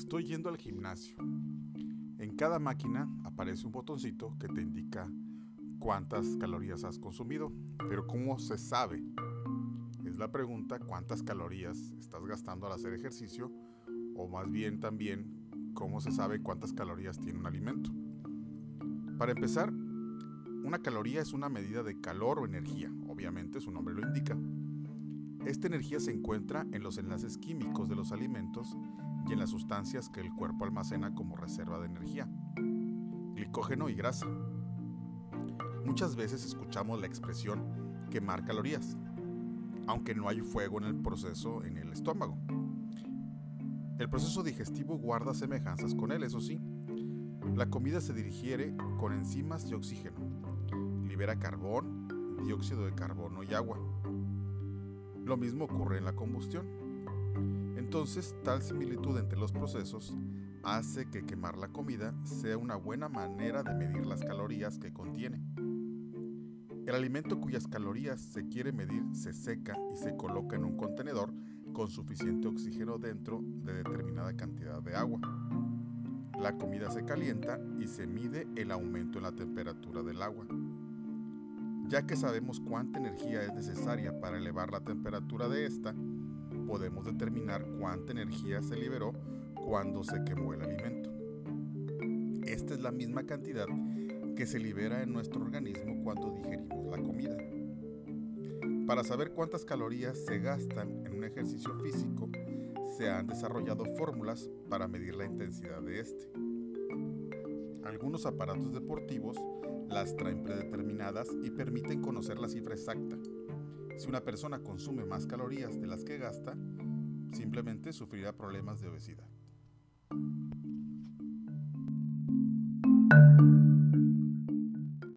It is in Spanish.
Estoy yendo al gimnasio. En cada máquina aparece un botoncito que te indica cuántas calorías has consumido. Pero ¿cómo se sabe? Es la pregunta cuántas calorías estás gastando al hacer ejercicio o más bien también cómo se sabe cuántas calorías tiene un alimento. Para empezar, una caloría es una medida de calor o energía, obviamente su nombre lo indica. Esta energía se encuentra en los enlaces químicos de los alimentos y en las sustancias que el cuerpo almacena como reserva de energía, glicógeno y grasa. Muchas veces escuchamos la expresión quemar calorías, aunque no hay fuego en el proceso en el estómago. El proceso digestivo guarda semejanzas con él, eso sí. La comida se digiere con enzimas y oxígeno. Libera carbón, dióxido de carbono y agua. Lo mismo ocurre en la combustión. Entonces, tal similitud entre los procesos hace que quemar la comida sea una buena manera de medir las calorías que contiene. El alimento cuyas calorías se quiere medir se seca y se coloca en un contenedor con suficiente oxígeno dentro de determinada cantidad de agua. La comida se calienta y se mide el aumento en la temperatura del agua. Ya que sabemos cuánta energía es necesaria para elevar la temperatura de esta, podemos determinar cuánta energía se liberó cuando se quemó el alimento. Esta es la misma cantidad que se libera en nuestro organismo cuando digerimos la comida. Para saber cuántas calorías se gastan en un ejercicio físico, se han desarrollado fórmulas para medir la intensidad de este. Algunos aparatos deportivos las traen predeterminadas y permiten conocer la cifra exacta. Si una persona consume más calorías de las que gasta, simplemente sufrirá problemas de obesidad.